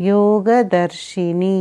योगदर्शिनी।